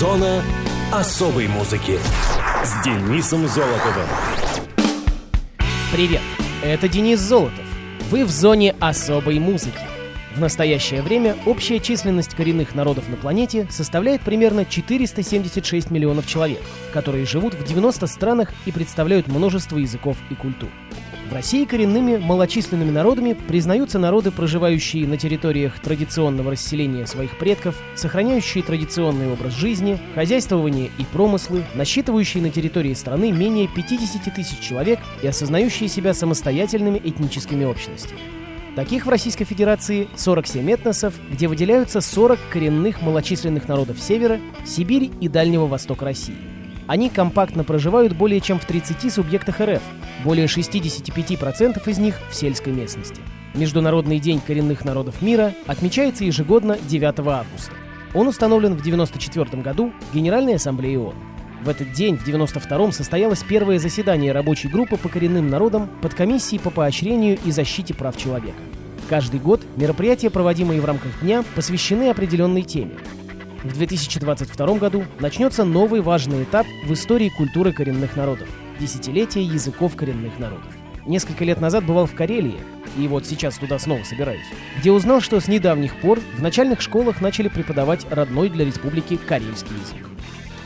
Зона особой музыки с Денисом Золотовым. Привет, это Денис Золотов. Вы в зоне особой музыки. В настоящее время общая численность коренных народов на планете составляет примерно 476 миллионов человек, которые живут в 90 странах и представляют множество языков и культур. В России коренными малочисленными народами признаются народы, проживающие на территориях традиционного расселения своих предков, сохраняющие традиционный образ жизни, хозяйствование и промыслы, насчитывающие на территории страны менее 50 тысяч человек и осознающие себя самостоятельными этническими общностями. Таких в Российской Федерации 47 этносов, где выделяются 40 коренных малочисленных народов Севера, Сибири и Дальнего Востока России. Они компактно проживают более чем в 30 субъектах РФ, более 65% из них в сельской местности. Международный день коренных народов мира отмечается ежегодно 9 августа. Он установлен в 1994 году Генеральной Ассамблеей ООН. В этот день, в 92-м, состоялось первое заседание рабочей группы по коренным народам под комиссией по поощрению и защите прав человека. Каждый год мероприятия, проводимые в рамках дня, посвящены определенной теме. В 2022 году начнется новый важный этап в истории культуры коренных народов – десятилетие языков коренных народов. Несколько лет назад бывал в Карелии, и вот сейчас туда снова собираюсь, где узнал, что с недавних пор в начальных школах начали преподавать родной для республики карельский язык.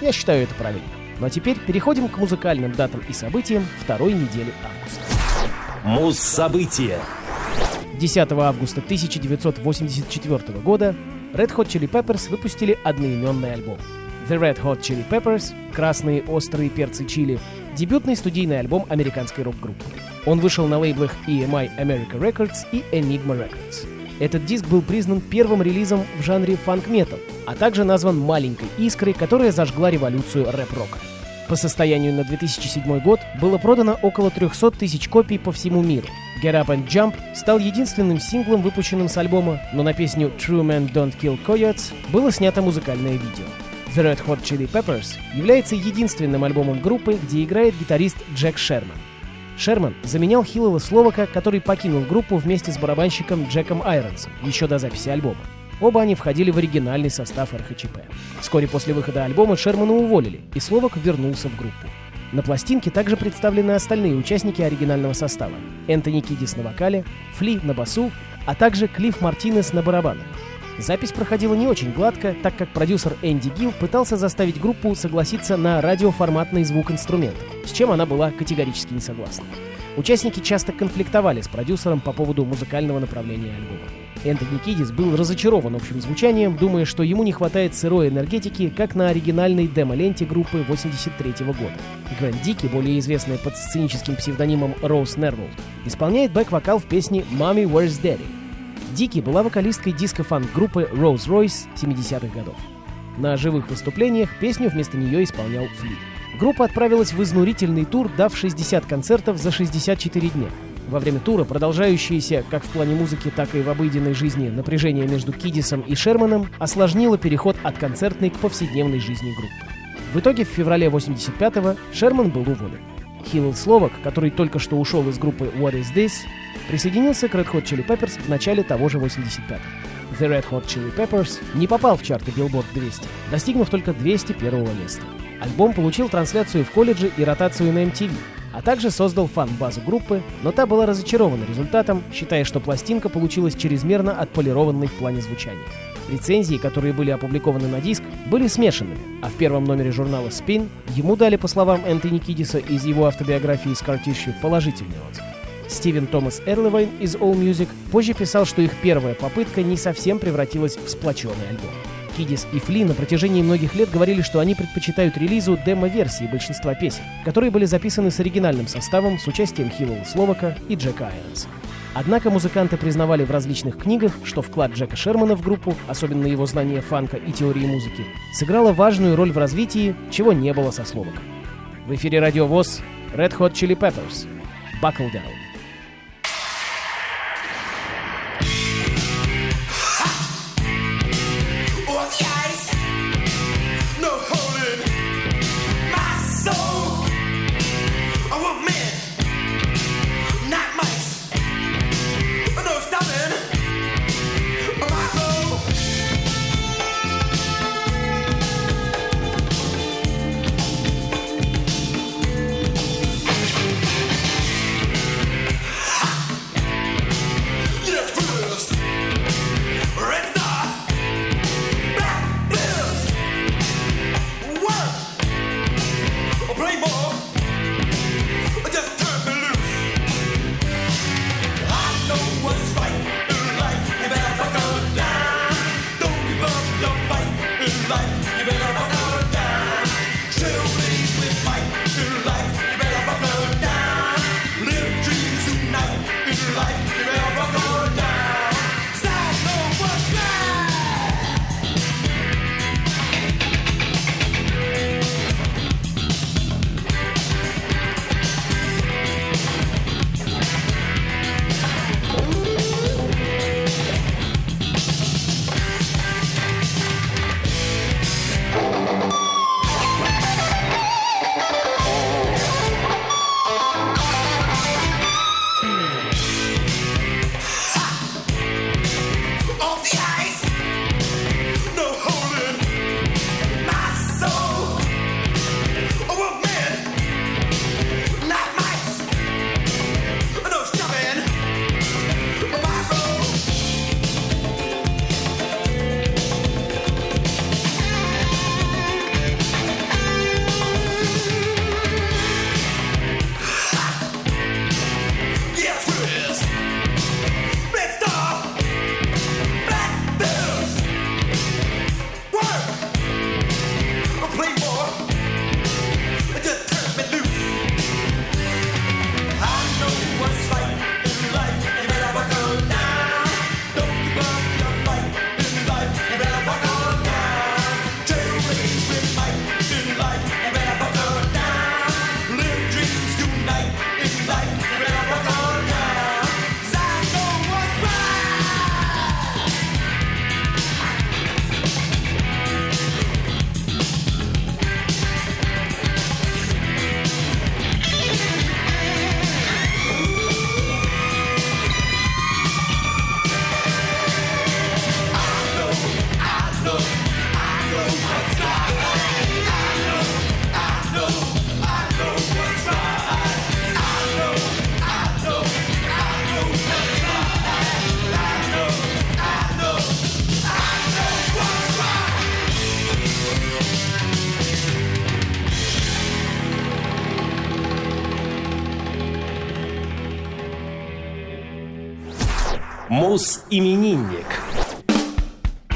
Я считаю это правильно. Ну а теперь переходим к музыкальным датам и событиям второй недели августа. Муз-события. 10 августа 1984 года Red Hot Chili Peppers выпустили одноименный альбом. The Red Hot Chili Peppers «Красные острые перцы чили» — дебютный студийный альбом американской рок-группы. Он вышел на лейблах EMI America Records и Enigma Records. Этот диск был признан первым релизом в жанре фанк-метал, а также назван «маленькой искрой», которая зажгла революцию рэп-рока. По состоянию на 2007 год было продано около 300 тысяч копий по всему миру. Get Up and Jump стал единственным синглом, выпущенным с альбома, но на песню True Men Don't Kill Coyotes было снято музыкальное видео. The Red Hot Chili Peppers является единственным альбомом группы, где играет гитарист Джек Шерман. Шерман заменял Хиллова Словака, который покинул группу вместе с барабанщиком Джеком Айронсом еще до записи альбома. Оба они входили в оригинальный состав РХЧП. Вскоре после выхода альбома Шермана уволили, и Словак вернулся в группу. На пластинке также представлены остальные участники оригинального состава. Энтони Кидис на вокале, Фли на басу, а также Клифф Мартинес на барабанах. Запись проходила не очень гладко, так как продюсер Энди Гилл пытался заставить группу согласиться на радиоформатный звук инструментов, с чем она была категорически не согласна. Участники часто конфликтовали с продюсером по поводу музыкального направления альбома. Энтони Кидис был разочарован общим звучанием, думая, что ему не хватает сырой энергетики, как на оригинальной демо-ленте группы 83 года. Гвен Дики, более известная под сценическим псевдонимом Роуз Нерволд, исполняет бэк-вокал в песне «Mommy, Where's Daddy?». Дики была вокалисткой диско-фанк-группы Rose Royce 70-х годов. На живых выступлениях песню вместо нее исполнял Фли. Группа отправилась в изнурительный тур, дав 60 концертов за 64 дня. Во время тура продолжающееся, как в плане музыки, так и в обыденной жизни, напряжение между Кидисом и Шерманом осложнило переход от концертной к повседневной жизни группы. В итоге в феврале 85-го Шерман был уволен. Хиллл Словак, который только что ушел из группы What Is This, присоединился к Red Hot Chili Peppers в начале того же 85-го. The Red Hot Chili Peppers не попал в чарты Billboard 200, достигнув только 201 места. Альбом получил трансляцию в колледже и ротацию на MTV, а также создал фан-базу группы, но та была разочарована результатом, считая, что пластинка получилась чрезмерно отполированной в плане звучания. Рецензии, которые были опубликованы на диск, были смешанными, а в первом номере журнала Spin ему дали, по словам Энтони Кидиса из его автобиографии Scar Tissue, положительный отзыв. Стивен Томас Эрлевайн из AllMusic позже писал, что их первая попытка не совсем превратилась в сплоченный альбом. Кидис и Фли на протяжении многих лет говорили, что они предпочитают релизу демо-версии большинства песен, которые были записаны с оригинальным составом с участием Хиллела Словака и Джека Айронса. Однако музыканты признавали в различных книгах, что вклад Джека Шермана в группу, особенно его знание фанка и теории музыки, сыграло важную роль в развитии, чего не было со Словаком. В эфире Радио ВОЗ Red Hot Chili Peppers Buckle Down. Мус-именинник.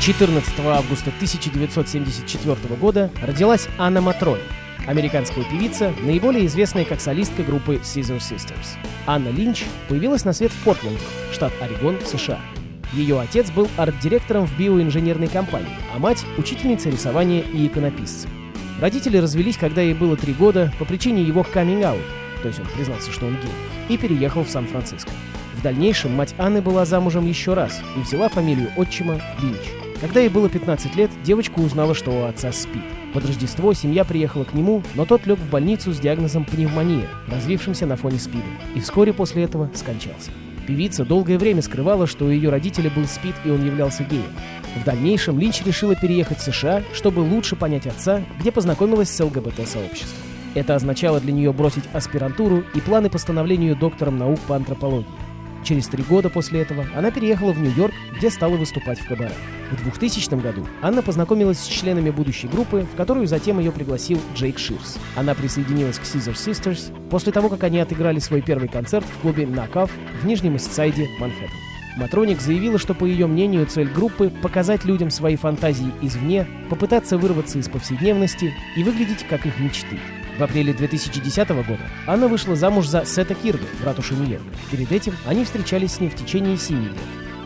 14 августа 1974 года родилась Анна Матрони, американская певица, наиболее известная как солистка группы Scissor Sisters. Анна Линч появилась на свет в Портленде, штат Орегон, США. Ее отец был арт-директором в биоинженерной компании, а мать — учительницей рисования и иконописцем. Родители развелись, когда ей было три года, по причине его каминг-аут, то есть он признался, что он гей, и переехал в Сан-Франциско. В дальнейшем мать Анны была замужем еще раз и взяла фамилию отчима Линч. Когда ей было 15 лет, девочка узнала, что у отца спит. Под Рождество семья приехала к нему, но тот лег в больницу с диагнозом пневмония, развившимся на фоне СПИДа, и вскоре после этого скончался. Певица долгое время скрывала, что у ее родителя был СПИД и он являлся геем. В дальнейшем Линч решила переехать в США, чтобы лучше понять отца, где познакомилась с ЛГБТ-сообществом. Это означало для нее бросить аспирантуру и планы по становлению доктором наук по антропологии. Через три года после этого она переехала в Нью-Йорк, где стала выступать в кабаре. В 2000 году Анна познакомилась с членами будущей группы, в которую затем ее пригласил Джейк Ширс. Она присоединилась к Caesar Sisters после того, как они отыграли свой первый концерт в клубе Knockoff в Нижнем Иссайде, Манхэттен. Матроник заявила, что, по ее мнению, цель группы — показать людям свои фантазии извне, попытаться вырваться из повседневности и выглядеть как их мечты. В апреле 2010 года Анна вышла замуж за Сета в ратуше Нью-Йорка. Перед этим они встречались с ним в течение 7 лет.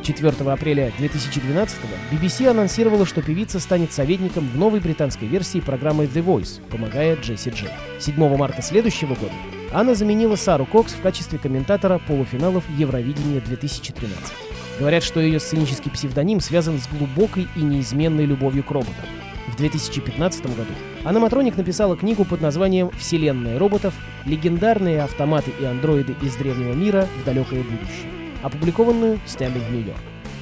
4 апреля 2012 BBC анонсировала, что певица станет советником в новой британской версии программы The Voice, помогая Джесси Джей. 7 марта следующего года Анна заменила Сару Кокс в качестве комментатора полуфиналов Евровидения 2013. Говорят, что ее сценический псевдоним связан с глубокой и неизменной любовью к роботам. В 2015 году Аноматроник написала книгу под названием «Вселенная роботов. Легендарные автоматы и андроиды из древнего мира в далекое будущее», опубликованную Standing York.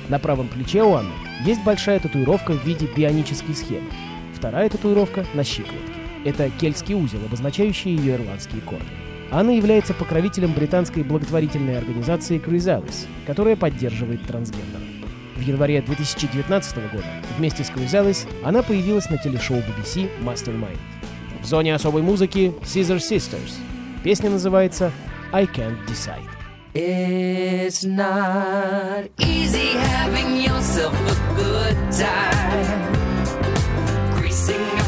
На правом плече у Анны есть большая татуировка в виде бионической схемы. Вторая татуировка на щиколотке. Это кельтский узел, обозначающий ее ирландские корни. Анна является покровителем британской благотворительной организации Chrysalis, которая поддерживает трансгендеров. В январе 2019 года вместе с Крузелис она появилась на телешоу BBC Mastermind. В зоне особой музыки Caesar Sisters. Песня называется I Can't Decide. It's not easy having yourself a good time. Greasing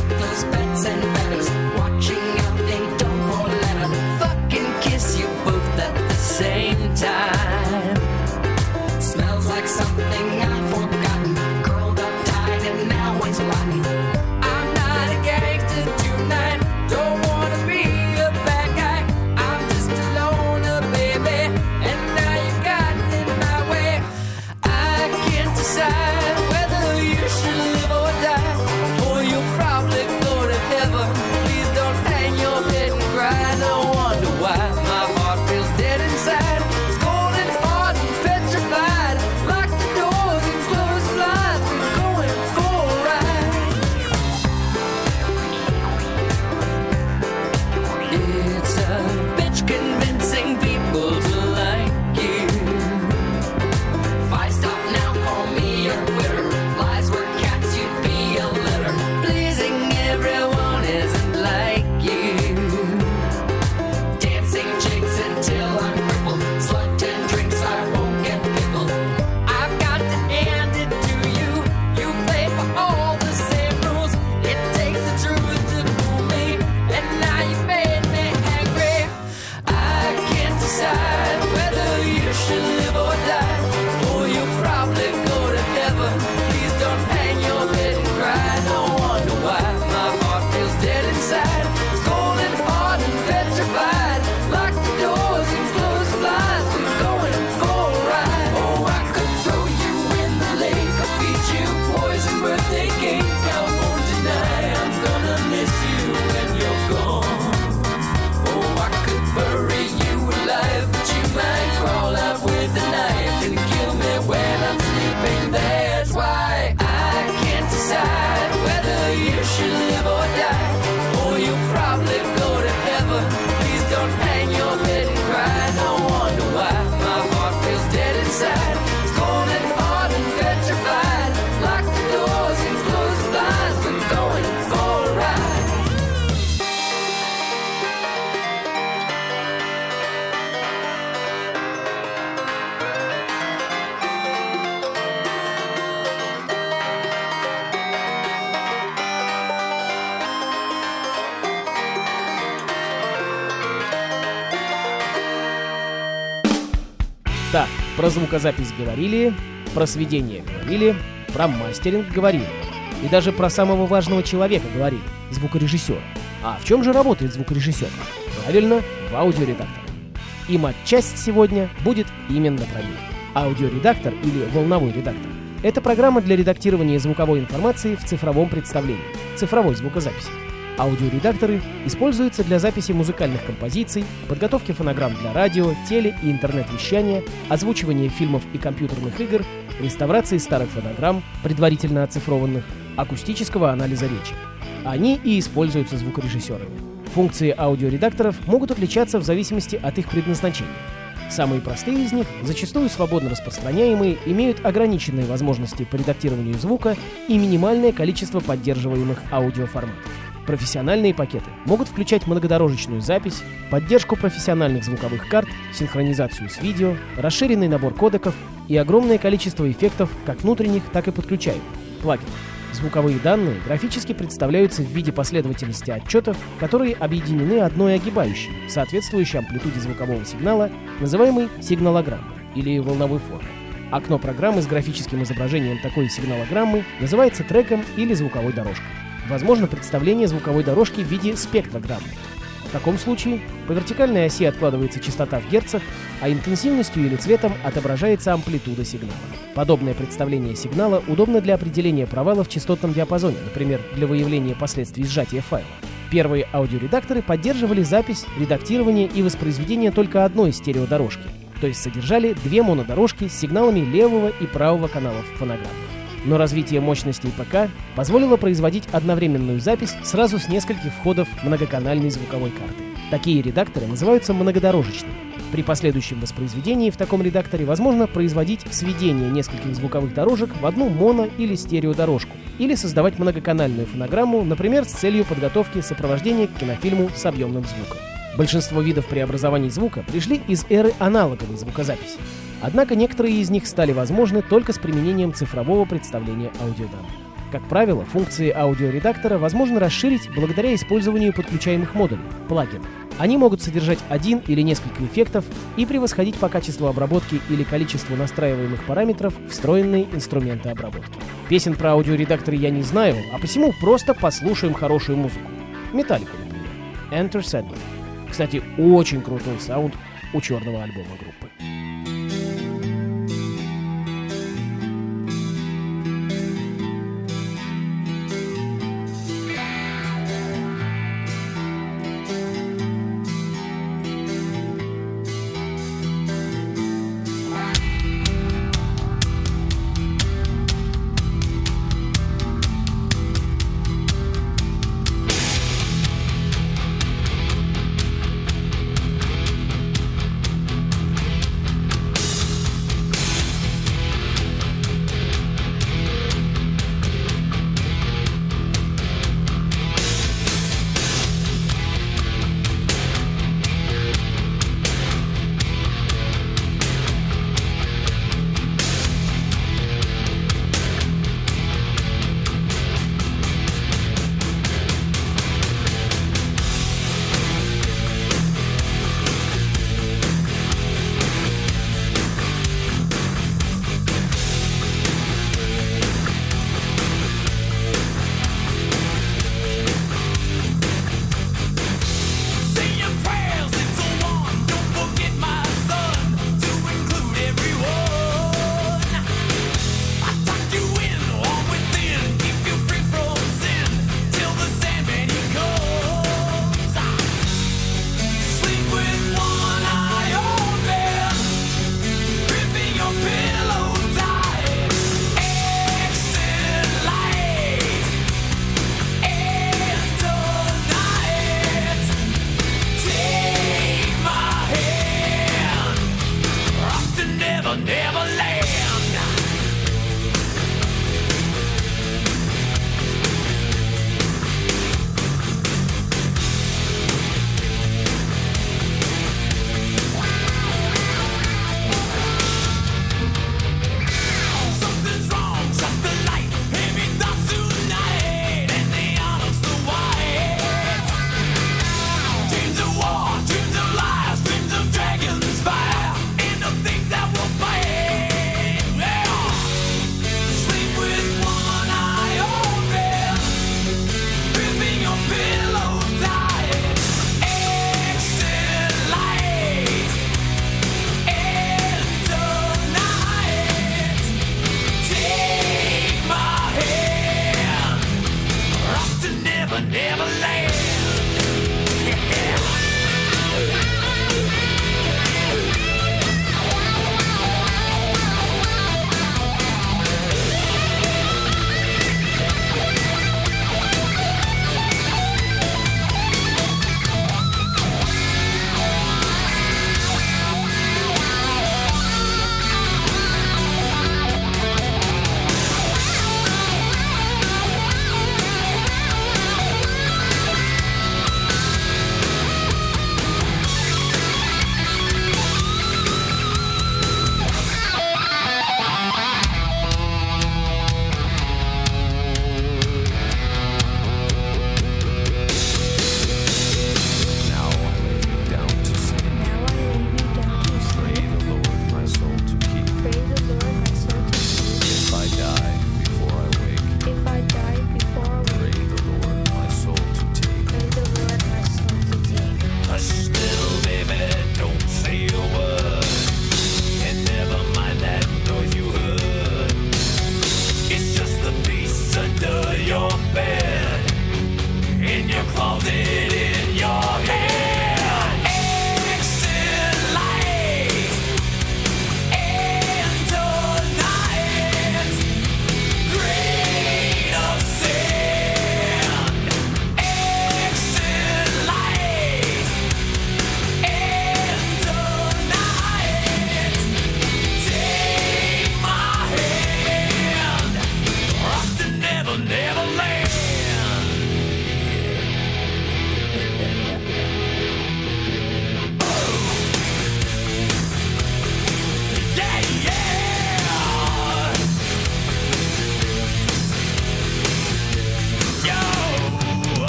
про звукозапись говорили, про сведение говорили, про мастеринг говорили. И даже про самого важного человека говорили — звукорежиссера. А в чем же работает звукорежиссер? Правильно, в аудиоредакторе. И матчасть сегодня будет именно про них. Аудиоредактор или волновой редактор — это программа для редактирования звуковой информации в цифровом представлении, цифровой звукозаписи. Аудиоредакторы используются для записи музыкальных композиций, подготовки фонограмм для радио, теле- и интернет-вещания, озвучивания фильмов и компьютерных игр, реставрации старых фонограмм, предварительно оцифрованных, акустического анализа речи. Они и используются звукорежиссерами. Функции аудиоредакторов могут отличаться в зависимости от их предназначения. Самые простые из них, зачастую свободно распространяемые, имеют ограниченные возможности по редактированию звука и минимальное количество поддерживаемых аудиоформатов. Профессиональные пакеты могут включать многодорожечную запись, поддержку профессиональных звуковых карт, синхронизацию с видео, расширенный набор кодеков и огромное количество эффектов, как внутренних, так и подключаемых, плагинов. Звуковые данные графически представляются в виде последовательности отчетов, которые объединены одной огибающей, соответствующей амплитуде звукового сигнала, называемой сигналограммой или волновой формой. Окно программы с графическим изображением такой сигналограммы называется треком или звуковой дорожкой. Возможно представление звуковой дорожки в виде спектрограммы. В таком случае по вертикальной оси откладывается частота в герцах, а интенсивностью или цветом отображается амплитуда сигнала. Подобное представление сигнала удобно для определения провала в частотном диапазоне, например, для выявления последствий сжатия файла. Первые аудиоредакторы поддерживали запись, редактирование и воспроизведение только одной стереодорожки, то есть содержали две монодорожки с сигналами левого и правого каналов фонограммы. Но развитие мощностей ПК позволило производить одновременную запись сразу с нескольких входов многоканальной звуковой карты. Такие редакторы называются многодорожечными. При последующем воспроизведении в таком редакторе возможно производить сведение нескольких звуковых дорожек в одну моно- или стереодорожку, или создавать многоканальную фонограмму, например, с целью подготовки сопровождения к кинофильму с объемным звуком. Большинство видов преобразований звука пришли из эры аналоговой звукозаписи. Однако некоторые из них стали возможны только с применением цифрового представления аудиоданных. Как правило, функции аудиоредактора возможно расширить благодаря использованию подключаемых модулей, плагинов. Они могут содержать один или несколько эффектов и превосходить по качеству обработки или количеству настраиваемых параметров встроенные инструменты обработки. Песен про аудиоредакторы я не знаю, а посему просто послушаем хорошую музыку. Металлику, например. Enter Sandman. Кстати, очень крутой саунд у черного альбома группы.